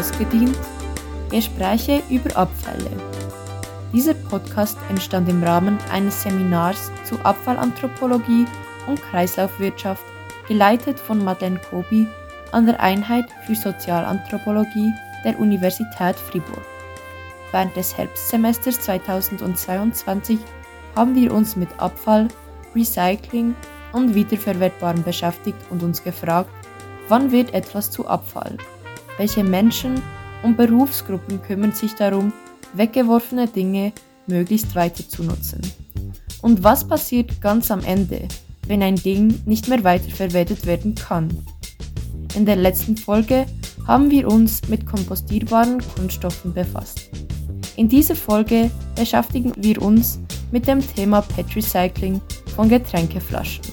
ausgedient Gespräche über Abfälle. Dieser Podcast entstand im Rahmen eines Seminars zu Abfallanthropologie und Kreislaufwirtschaft, geleitet von Madeleine Kobi an der Einheit für Sozialanthropologie der Universität Fribourg. Während des Herbstsemesters 2022 haben wir uns mit Abfall, Recycling und Wiederverwertbarem beschäftigt und uns gefragt, wann wird etwas zu Abfall? Welche Menschen und Berufsgruppen kümmern sich darum, weggeworfene Dinge möglichst weiter zu nutzen? Und was passiert ganz am Ende, wenn ein Ding nicht mehr weiterverwertet werden kann? In der letzten Folge haben wir uns mit kompostierbaren Kunststoffen befasst. In dieser Folge beschäftigen wir uns mit dem Thema Pet Recycling von Getränkeflaschen.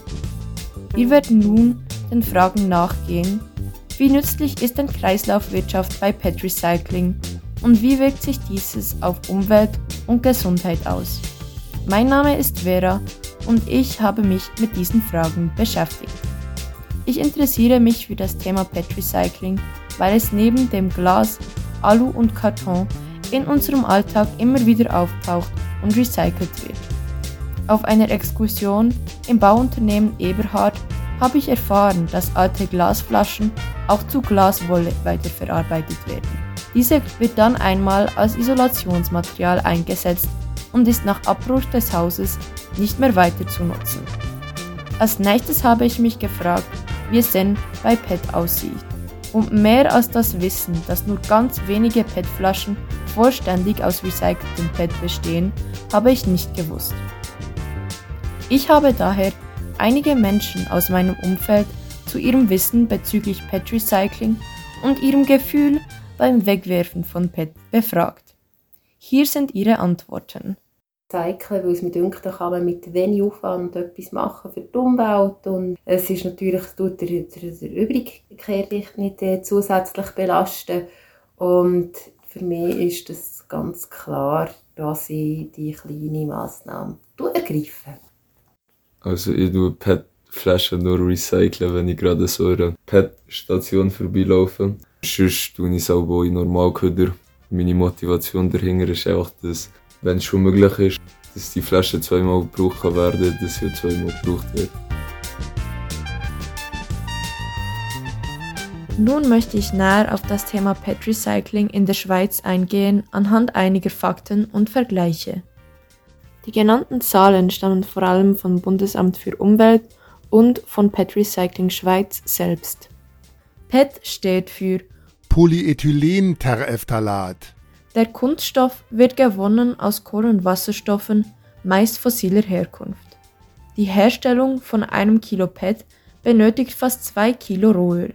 Wir werden nun den Fragen nachgehen, wie nützlich ist denn Kreislaufwirtschaft bei Pet Recycling und wie wirkt sich dieses auf Umwelt und Gesundheit aus? Mein Name ist Vera und ich habe mich mit diesen Fragen beschäftigt. Ich interessiere mich für das Thema Pet Recycling, weil es neben dem Glas, Alu und Karton in unserem Alltag immer wieder auftaucht und recycelt wird. Auf einer Exkursion im Bauunternehmen Eberhard habe ich erfahren, dass alte Glasflaschen auch zu Glaswolle weiterverarbeitet werden. Diese wird dann einmal als Isolationsmaterial eingesetzt und ist nach Abbruch des Hauses nicht mehr weiter zu nutzen. Als nächstes habe ich mich gefragt, wie es denn bei PET aussieht. Und mehr als das Wissen, dass nur ganz wenige PET-Flaschen vollständig aus recyceltem PET bestehen, habe ich nicht gewusst. Ich habe daher einige Menschen aus meinem Umfeld zu ihrem Wissen bezüglich PET Recycling und ihrem Gefühl beim Wegwerfen von PET befragt. Hier sind ihre Antworten. Recyceln, weil es mir denkt, da kann man mit wenig Aufwand etwas machen für die Umwelt und es ist natürlich, es tut der, der, der Übrigkeit nicht äh, zusätzlich belasten und für mich ist das ganz klar, dass ich die kleine Massnahme ergreife. Also ich tue PET-Flaschen nur recyceln, wenn ich gerade so eine PET-Station vorbeilaufe. Sonst tue ich es auch in Normalköder. Meine Motivation dahinter ist einfach, dass, wenn es schon möglich ist, dass die Flasche zweimal gebraucht werden dass sie zweimal gebraucht wird. Nun möchte ich näher auf das Thema PET Recycling in der Schweiz eingehen anhand einiger Fakten und Vergleiche. Die genannten Zahlen stammen vor allem vom Bundesamt für Umwelt und von PET Recycling Schweiz selbst. PET steht für Polyethylenterephthalat. Der Kunststoff wird gewonnen aus Kohlenwasserstoffen, meist fossiler Herkunft. Die Herstellung von einem Kilo PET benötigt fast zwei Kilo Rohöl.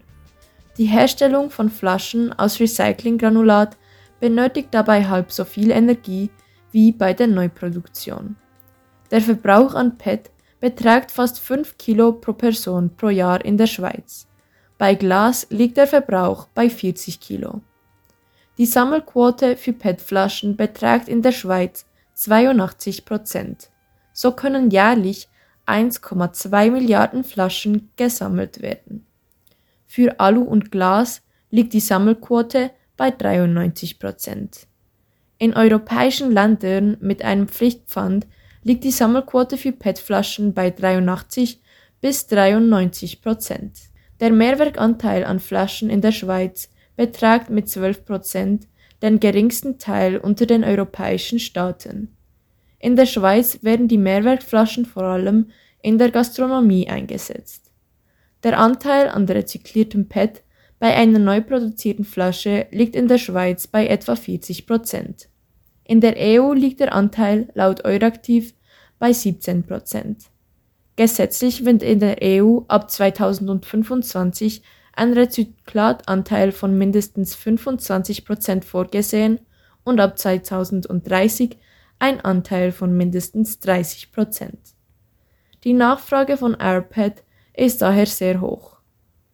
Die Herstellung von Flaschen aus Recyclinggranulat benötigt dabei halb so viel Energie wie bei der Neuproduktion. Der Verbrauch an PET beträgt fast 5 Kilo pro Person pro Jahr in der Schweiz. Bei Glas liegt der Verbrauch bei 40 Kilo. Die Sammelquote für PET-Flaschen beträgt in der Schweiz 82 Prozent. So können jährlich 1,2 Milliarden Flaschen gesammelt werden. Für Alu und Glas liegt die Sammelquote bei 93 Prozent. In europäischen Ländern mit einem Pflichtpfand liegt die Sammelquote für PET-Flaschen bei 83 bis 93 Prozent. Der Mehrwerkanteil an Flaschen in der Schweiz beträgt mit 12 Prozent den geringsten Teil unter den europäischen Staaten. In der Schweiz werden die Mehrwertflaschen vor allem in der Gastronomie eingesetzt. Der Anteil an rezykliertem PET bei einer neu produzierten Flasche liegt in der Schweiz bei etwa 40 Prozent. In der EU liegt der Anteil laut Euraktiv bei 17 Prozent. Gesetzlich wird in der EU ab 2025 ein Rezyklatanteil von mindestens 25 Prozent vorgesehen und ab 2030 ein Anteil von mindestens 30 Prozent. Die Nachfrage von AirPad ist daher sehr hoch.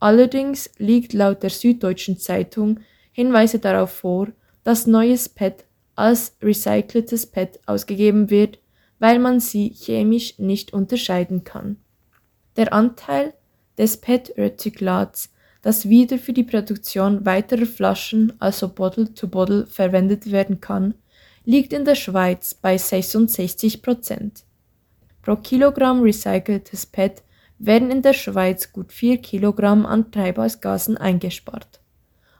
Allerdings liegt laut der Süddeutschen Zeitung Hinweise darauf vor, dass neues PET als recyceltes PET ausgegeben wird, weil man sie chemisch nicht unterscheiden kann. Der Anteil des PET-Rezyklats das wieder für die Produktion weiterer Flaschen, also Bottle-to-Bottle, -Bottle, verwendet werden kann, liegt in der Schweiz bei 66 Prozent. Pro Kilogramm recyceltes PET werden in der Schweiz gut 4 Kilogramm an Treibhausgasen eingespart.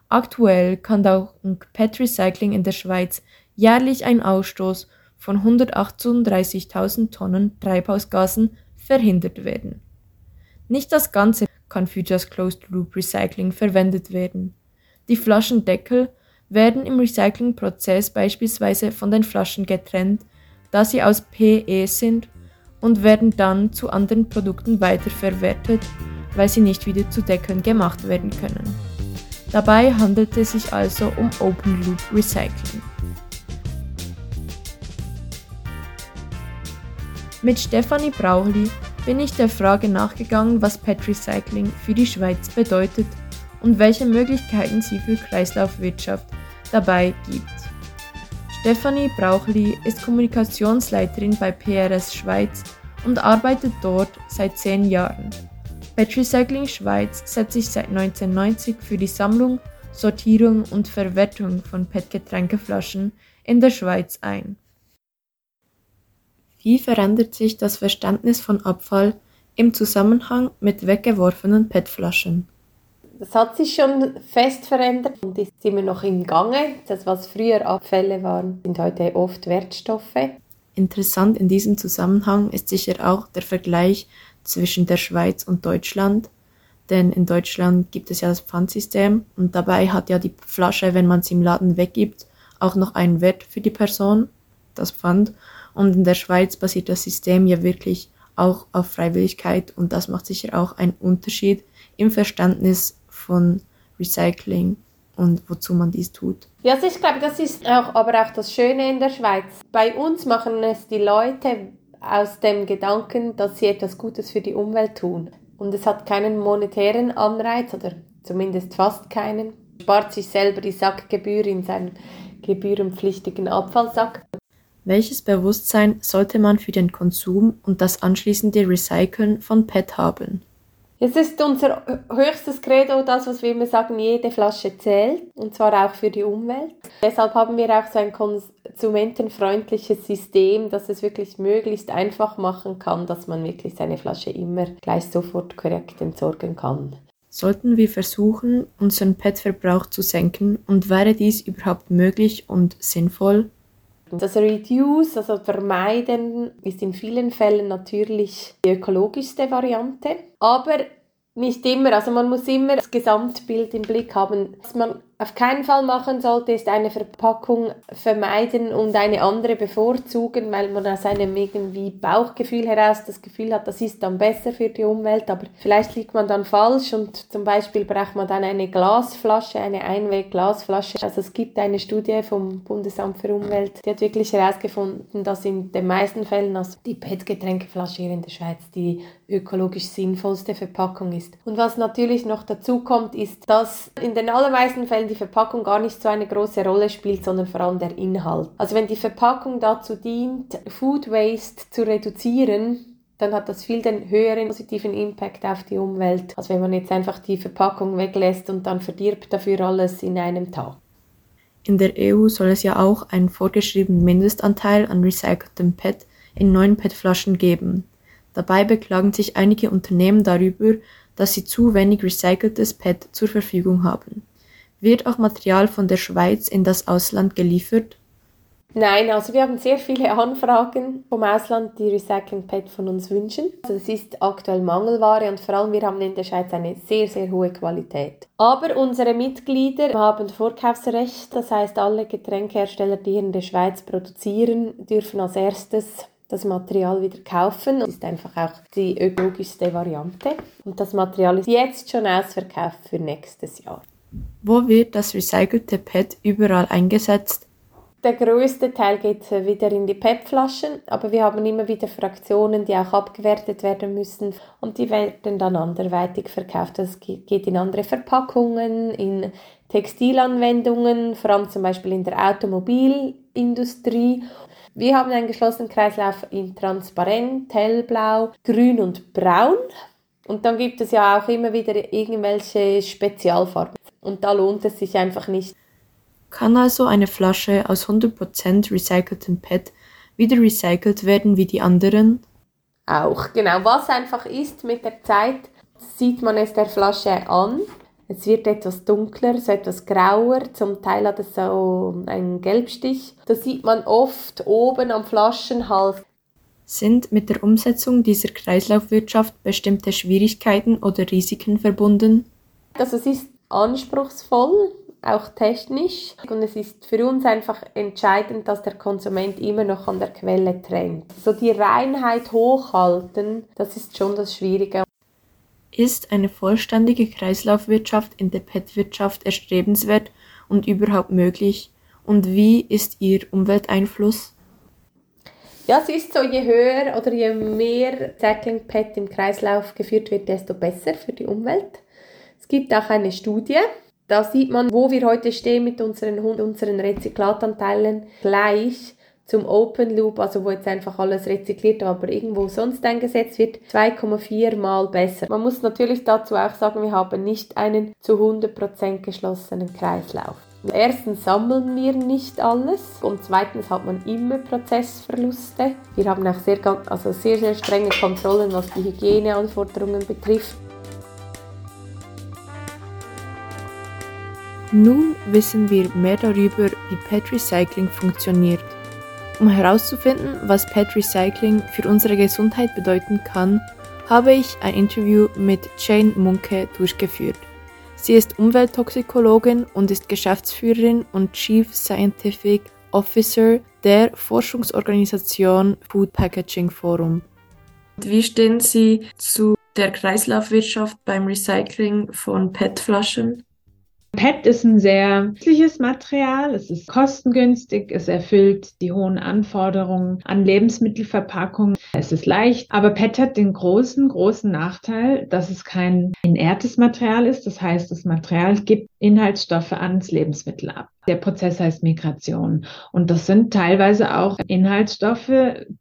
Aktuell kann dank PET-Recycling in der Schweiz jährlich ein Ausstoß von 138.000 Tonnen Treibhausgasen verhindert werden. Nicht das Ganze kann für das Closed-Loop Recycling verwendet werden. Die Flaschendeckel werden im Recyclingprozess beispielsweise von den Flaschen getrennt, da sie aus PE sind und werden dann zu anderen Produkten weiterverwertet, weil sie nicht wieder zu Deckeln gemacht werden können. Dabei handelt es sich also um Open Loop Recycling. Mit Stefanie Brauchli bin ich der Frage nachgegangen, was PET Recycling für die Schweiz bedeutet und welche Möglichkeiten sie für Kreislaufwirtschaft dabei gibt. Stefanie Brauchli ist Kommunikationsleiterin bei PRS Schweiz und arbeitet dort seit zehn Jahren. PET Recycling Schweiz setzt sich seit 1990 für die Sammlung, Sortierung und Verwertung von PET-Getränkeflaschen in der Schweiz ein. Wie verändert sich das Verständnis von Abfall im Zusammenhang mit weggeworfenen PET-Flaschen? Das hat sich schon fest verändert und ist immer noch im Gange. Das, was früher Abfälle waren, sind heute oft Wertstoffe. Interessant in diesem Zusammenhang ist sicher auch der Vergleich zwischen der Schweiz und Deutschland. Denn in Deutschland gibt es ja das Pfandsystem und dabei hat ja die Flasche, wenn man sie im Laden weggibt, auch noch einen Wert für die Person, das Pfand. Und in der Schweiz basiert das System ja wirklich auch auf Freiwilligkeit und das macht sicher auch einen Unterschied im Verständnis von Recycling und wozu man dies tut. Ja, also ich glaube, das ist auch, aber auch das Schöne in der Schweiz. Bei uns machen es die Leute aus dem Gedanken, dass sie etwas Gutes für die Umwelt tun. Und es hat keinen monetären Anreiz oder zumindest fast keinen. Spart sich selber die Sackgebühr in seinem gebührenpflichtigen Abfallsack. Welches Bewusstsein sollte man für den Konsum und das anschließende Recyceln von PET haben? Es ist unser höchstes Credo, das, was wir immer sagen, jede Flasche zählt, und zwar auch für die Umwelt. Deshalb haben wir auch so ein konsumentenfreundliches System, dass es wirklich möglichst einfach machen kann, dass man wirklich seine Flasche immer gleich sofort korrekt entsorgen kann. Sollten wir versuchen, unseren PET-Verbrauch zu senken und wäre dies überhaupt möglich und sinnvoll? Das Reduce, also vermeiden, ist in vielen Fällen natürlich die ökologischste Variante. Aber nicht immer. Also man muss immer das Gesamtbild im Blick haben. Man auf keinen Fall machen sollte, ist eine Verpackung vermeiden und eine andere bevorzugen, weil man aus einem irgendwie Bauchgefühl heraus das Gefühl hat, das ist dann besser für die Umwelt, aber vielleicht liegt man dann falsch und zum Beispiel braucht man dann eine Glasflasche, eine Einwegglasflasche. Also es gibt eine Studie vom Bundesamt für Umwelt, die hat wirklich herausgefunden, dass in den meisten Fällen also die PET-Getränkeflasche hier in der Schweiz die ökologisch sinnvollste Verpackung ist. Und was natürlich noch dazu kommt, ist, dass in den allermeisten Fällen die Verpackung gar nicht so eine große Rolle spielt, sondern vor allem der Inhalt. Also wenn die Verpackung dazu dient, Food Waste zu reduzieren, dann hat das viel den höheren positiven Impact auf die Umwelt, als wenn man jetzt einfach die Verpackung weglässt und dann verdirbt dafür alles in einem Tag. In der EU soll es ja auch einen vorgeschriebenen Mindestanteil an recyceltem PET in neuen PET-Flaschen geben. Dabei beklagen sich einige Unternehmen darüber, dass sie zu wenig recyceltes PET zur Verfügung haben. Wird auch Material von der Schweiz in das Ausland geliefert? Nein, also wir haben sehr viele Anfragen vom Ausland, die Recycling PET von uns wünschen. Also es ist aktuell Mangelware und vor allem wir haben in der Schweiz eine sehr, sehr hohe Qualität. Aber unsere Mitglieder haben Vorkaufsrecht, das heißt alle Getränkehersteller, die in der Schweiz produzieren, dürfen als erstes das Material wieder kaufen. Das ist einfach auch die ökologischste Variante. Und das Material ist jetzt schon ausverkauft für nächstes Jahr. Wo wird das recycelte PET überall eingesetzt? Der größte Teil geht wieder in die PET-Flaschen, aber wir haben immer wieder Fraktionen, die auch abgewertet werden müssen und die werden dann anderweitig verkauft. Das geht in andere Verpackungen, in Textilanwendungen, vor allem zum Beispiel in der Automobilindustrie. Wir haben einen geschlossenen Kreislauf in transparent, hellblau, grün und braun. Und dann gibt es ja auch immer wieder irgendwelche Spezialfarben. Und da lohnt es sich einfach nicht. Kann also eine Flasche aus 100% recyceltem PET wieder recycelt werden wie die anderen? Auch, genau. Was einfach ist mit der Zeit, sieht man es der Flasche an. Es wird etwas dunkler, so etwas grauer, zum Teil hat es so einen Gelbstich. Da sieht man oft oben am Flaschenhals. Sind mit der Umsetzung dieser Kreislaufwirtschaft bestimmte Schwierigkeiten oder Risiken verbunden? Also es ist anspruchsvoll, auch technisch. Und es ist für uns einfach entscheidend, dass der Konsument immer noch an der Quelle trennt. So die Reinheit hochhalten, das ist schon das Schwierige. Ist eine vollständige Kreislaufwirtschaft in der PET-Wirtschaft erstrebenswert und überhaupt möglich? Und wie ist ihr Umwelteinfluss? Ja, es ist so, je höher oder je mehr Recycling PET im Kreislauf geführt wird, desto besser für die Umwelt. Es gibt auch eine Studie, da sieht man, wo wir heute stehen mit unseren, unseren Rezyklatanteilen gleich zum Open Loop, also wo jetzt einfach alles rezykliert, aber irgendwo sonst eingesetzt wird, 2,4 mal besser. Man muss natürlich dazu auch sagen, wir haben nicht einen zu 100% geschlossenen Kreislauf. Erstens sammeln wir nicht alles und zweitens hat man immer Prozessverluste. Wir haben auch sehr, also sehr, sehr strenge Kontrollen, was die Hygieneanforderungen betrifft. Nun wissen wir mehr darüber, wie PET Recycling funktioniert. Um herauszufinden, was PET Recycling für unsere Gesundheit bedeuten kann, habe ich ein Interview mit Jane Munke durchgeführt. Sie ist Umwelttoxikologin und ist Geschäftsführerin und Chief Scientific Officer der Forschungsorganisation Food Packaging Forum. Wie stehen Sie zu der Kreislaufwirtschaft beim Recycling von PET-Flaschen? PET ist ein sehr nützliches Material. Es ist kostengünstig. Es erfüllt die hohen Anforderungen an Lebensmittelverpackungen. Es ist leicht. Aber PET hat den großen, großen Nachteil, dass es kein inertes Material ist. Das heißt, das Material gibt Inhaltsstoffe ans Lebensmittel ab. Der Prozess heißt Migration. Und das sind teilweise auch Inhaltsstoffe,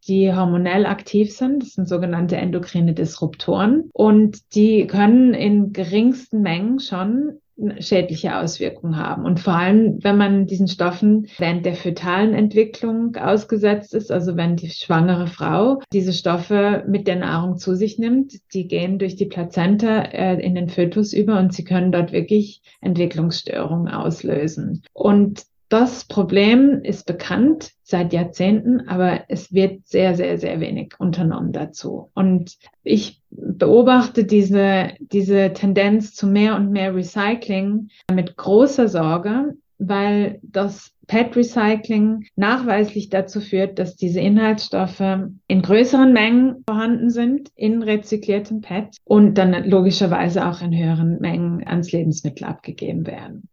die hormonell aktiv sind. Das sind sogenannte endokrine Disruptoren. Und die können in geringsten Mengen schon schädliche Auswirkungen haben. Und vor allem, wenn man diesen Stoffen während der fötalen Entwicklung ausgesetzt ist, also wenn die schwangere Frau diese Stoffe mit der Nahrung zu sich nimmt, die gehen durch die Plazenta äh, in den Fötus über und sie können dort wirklich Entwicklungsstörungen auslösen. Und das Problem ist bekannt seit Jahrzehnten, aber es wird sehr, sehr, sehr wenig unternommen dazu. Und ich beobachte diese, diese Tendenz zu mehr und mehr Recycling mit großer Sorge, weil das PET-Recycling nachweislich dazu führt, dass diese Inhaltsstoffe in größeren Mengen vorhanden sind in rezykliertem PET und dann logischerweise auch in höheren Mengen ans Lebensmittel abgegeben werden.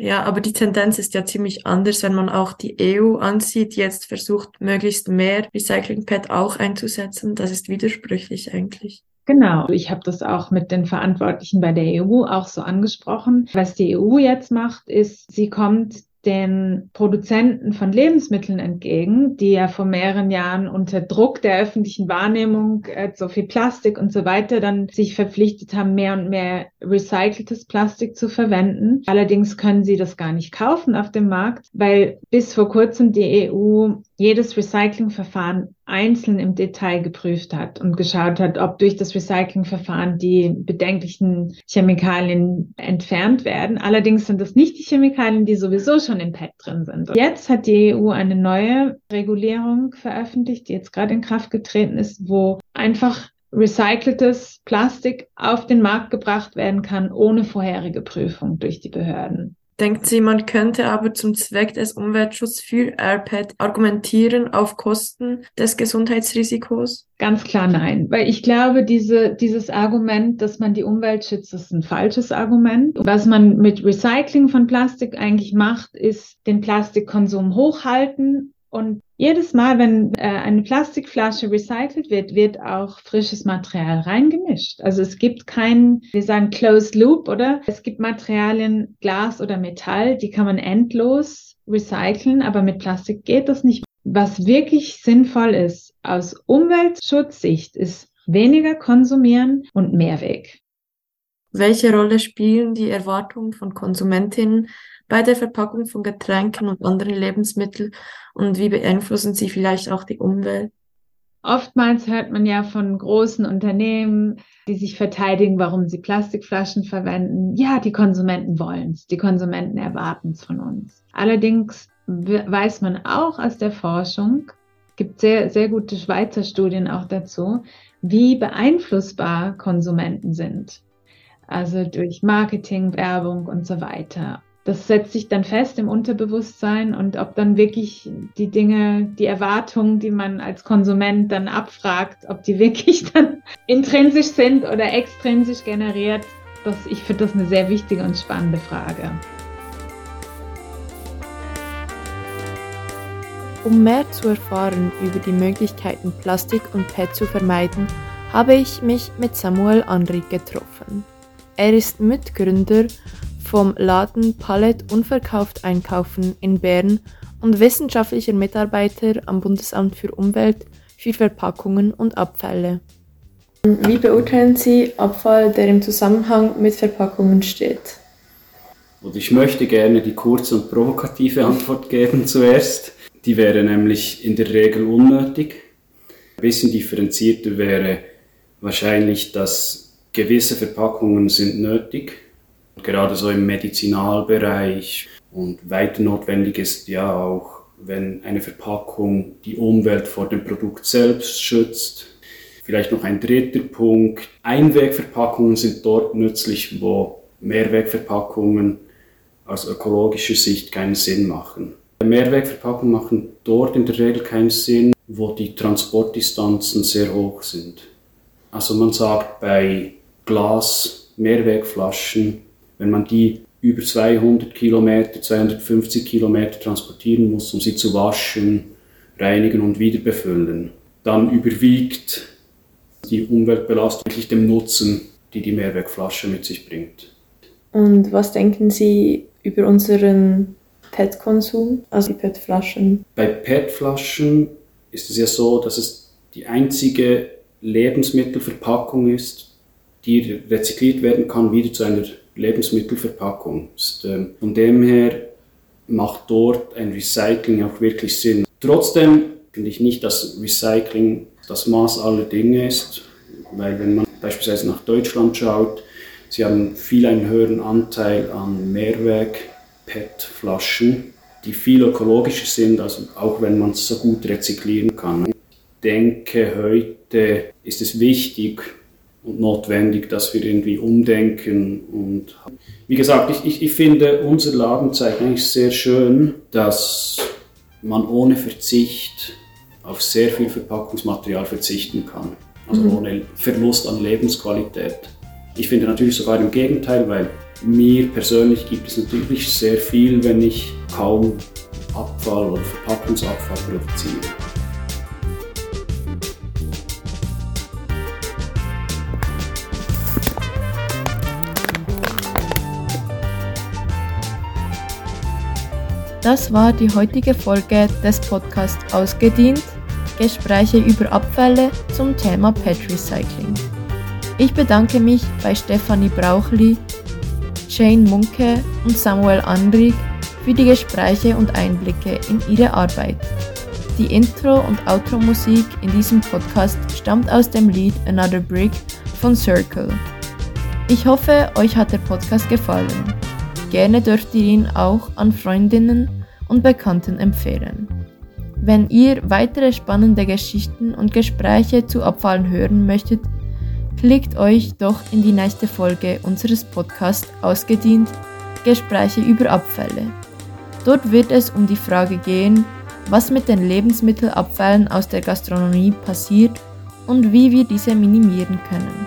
Ja, aber die Tendenz ist ja ziemlich anders, wenn man auch die EU ansieht, jetzt versucht, möglichst mehr Recycling-Pad auch einzusetzen. Das ist widersprüchlich eigentlich. Genau, ich habe das auch mit den Verantwortlichen bei der EU auch so angesprochen. Was die EU jetzt macht, ist, sie kommt den Produzenten von Lebensmitteln entgegen, die ja vor mehreren Jahren unter Druck der öffentlichen Wahrnehmung äh, so viel Plastik und so weiter dann sich verpflichtet haben, mehr und mehr recyceltes Plastik zu verwenden. Allerdings können sie das gar nicht kaufen auf dem Markt, weil bis vor kurzem die EU jedes Recyclingverfahren einzeln im Detail geprüft hat und geschaut hat, ob durch das Recyclingverfahren die bedenklichen Chemikalien entfernt werden. Allerdings sind das nicht die Chemikalien, die sowieso schon im PET drin sind. Und jetzt hat die EU eine neue Regulierung veröffentlicht, die jetzt gerade in Kraft getreten ist, wo einfach recyceltes Plastik auf den Markt gebracht werden kann, ohne vorherige Prüfung durch die Behörden. Denkt sie, man könnte aber zum Zweck des Umweltschutzes für AirPad argumentieren auf Kosten des Gesundheitsrisikos? Ganz klar nein, weil ich glaube, diese, dieses Argument, dass man die Umwelt schützt, ist ein falsches Argument. Was man mit Recycling von Plastik eigentlich macht, ist den Plastikkonsum hochhalten und jedes Mal, wenn äh, eine Plastikflasche recycelt wird, wird auch frisches Material reingemischt. Also es gibt keinen, wir sagen Closed Loop, oder? Es gibt Materialien, Glas oder Metall, die kann man endlos recyceln, aber mit Plastik geht das nicht. Was wirklich sinnvoll ist aus Umweltschutzsicht, ist weniger konsumieren und mehr weg. Welche Rolle spielen die Erwartungen von Konsumentinnen bei der Verpackung von Getränken und anderen Lebensmitteln und wie beeinflussen sie vielleicht auch die Umwelt? Oftmals hört man ja von großen Unternehmen, die sich verteidigen, warum sie Plastikflaschen verwenden. Ja, die Konsumenten wollen es, die Konsumenten erwarten es von uns. Allerdings weiß man auch aus der Forschung, gibt sehr, sehr gute Schweizer Studien auch dazu, wie beeinflussbar Konsumenten sind. Also durch Marketing, Werbung und so weiter das setzt sich dann fest im Unterbewusstsein und ob dann wirklich die Dinge, die Erwartungen, die man als Konsument dann abfragt, ob die wirklich dann intrinsisch sind oder extrinsisch generiert, das, ich finde das eine sehr wichtige und spannende Frage. Um mehr zu erfahren über die Möglichkeiten, Plastik und PET zu vermeiden, habe ich mich mit Samuel Anrik getroffen. Er ist Mitgründer vom Laden Palette Unverkauft Einkaufen in Bern und wissenschaftlicher Mitarbeiter am Bundesamt für Umwelt für Verpackungen und Abfälle. Wie beurteilen Sie Abfall, der im Zusammenhang mit Verpackungen steht? Und ich möchte gerne die kurze und provokative Antwort geben zuerst. Die wäre nämlich in der Regel unnötig. Ein bisschen differenzierter wäre wahrscheinlich, dass gewisse Verpackungen sind nötig Gerade so im Medizinalbereich und weiter notwendig ist ja auch, wenn eine Verpackung die Umwelt vor dem Produkt selbst schützt. Vielleicht noch ein dritter Punkt. Einwegverpackungen sind dort nützlich, wo Mehrwegverpackungen aus ökologischer Sicht keinen Sinn machen. Mehrwegverpackungen machen dort in der Regel keinen Sinn, wo die Transportdistanzen sehr hoch sind. Also man sagt bei Glas, Mehrwegflaschen, wenn man die über 200 Kilometer, 250 Kilometer transportieren muss, um sie zu waschen, reinigen und wieder befüllen, dann überwiegt die Umweltbelastung wirklich dem Nutzen, die die Mehrwegflasche mit sich bringt. Und was denken Sie über unseren PET-Konsum, also die PET-Flaschen? Bei PET-Flaschen ist es ja so, dass es die einzige Lebensmittelverpackung ist, die rezykliert werden kann, wieder zu einer Lebensmittelverpackung. Ist, äh, von dem her macht dort ein Recycling auch wirklich Sinn. Trotzdem finde ich nicht, dass Recycling das Maß aller Dinge ist, weil wenn man beispielsweise nach Deutschland schaut, sie haben viel einen höheren Anteil an Mehrweg-PET-Flaschen, die viel ökologischer sind, also auch wenn man es so gut rezyklieren kann. Ich denke, heute ist es wichtig, und notwendig, dass wir irgendwie umdenken. Und wie gesagt, ich, ich, ich finde, unser Laden zeigt eigentlich sehr schön, dass man ohne Verzicht auf sehr viel Verpackungsmaterial verzichten kann. Also mhm. ohne Verlust an Lebensqualität. Ich finde natürlich sogar im Gegenteil, weil mir persönlich gibt es natürlich sehr viel, wenn ich kaum Abfall oder Verpackungsabfall produziere. Das war die heutige Folge des Podcasts Ausgedient, Gespräche über Abfälle zum Thema PET Recycling. Ich bedanke mich bei Stefanie Brauchli, Jane Munke und Samuel Anrig für die Gespräche und Einblicke in ihre Arbeit. Die Intro- und Outro-Musik in diesem Podcast stammt aus dem Lied Another Brick von Circle. Ich hoffe, euch hat der Podcast gefallen. Gerne dürft ihr ihn auch an Freundinnen und Bekannten empfehlen. Wenn ihr weitere spannende Geschichten und Gespräche zu Abfallen hören möchtet, klickt euch doch in die nächste Folge unseres Podcasts ausgedient Gespräche über Abfälle. Dort wird es um die Frage gehen, was mit den Lebensmittelabfällen aus der Gastronomie passiert und wie wir diese minimieren können.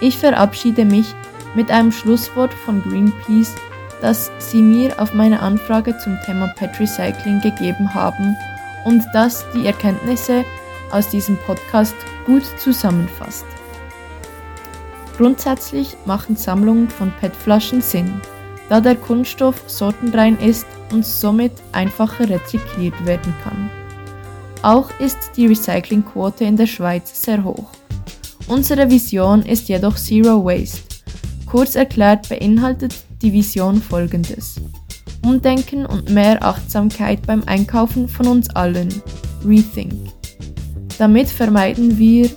Ich verabschiede mich mit einem Schlusswort von Greenpeace das Sie mir auf meine Anfrage zum Thema Pet Recycling gegeben haben und das die Erkenntnisse aus diesem Podcast gut zusammenfasst. Grundsätzlich machen Sammlungen von PET-Flaschen Sinn, da der Kunststoff sortenrein ist und somit einfacher rezykliert werden kann. Auch ist die Recyclingquote in der Schweiz sehr hoch. Unsere Vision ist jedoch Zero Waste. Kurz erklärt beinhaltet die Vision folgendes. Umdenken und mehr Achtsamkeit beim Einkaufen von uns allen. Rethink. Damit vermeiden wir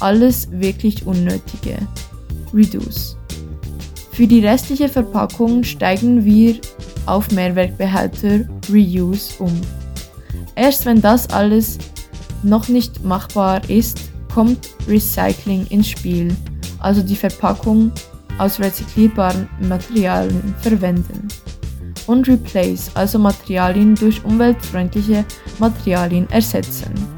alles wirklich Unnötige. Reduce. Für die restliche Verpackung steigen wir auf Mehrwertbehälter Reuse um. Erst wenn das alles noch nicht machbar ist, kommt Recycling ins Spiel, also die Verpackung aus rezyklierbaren Materialien verwenden. Und Replace, also Materialien durch umweltfreundliche Materialien ersetzen.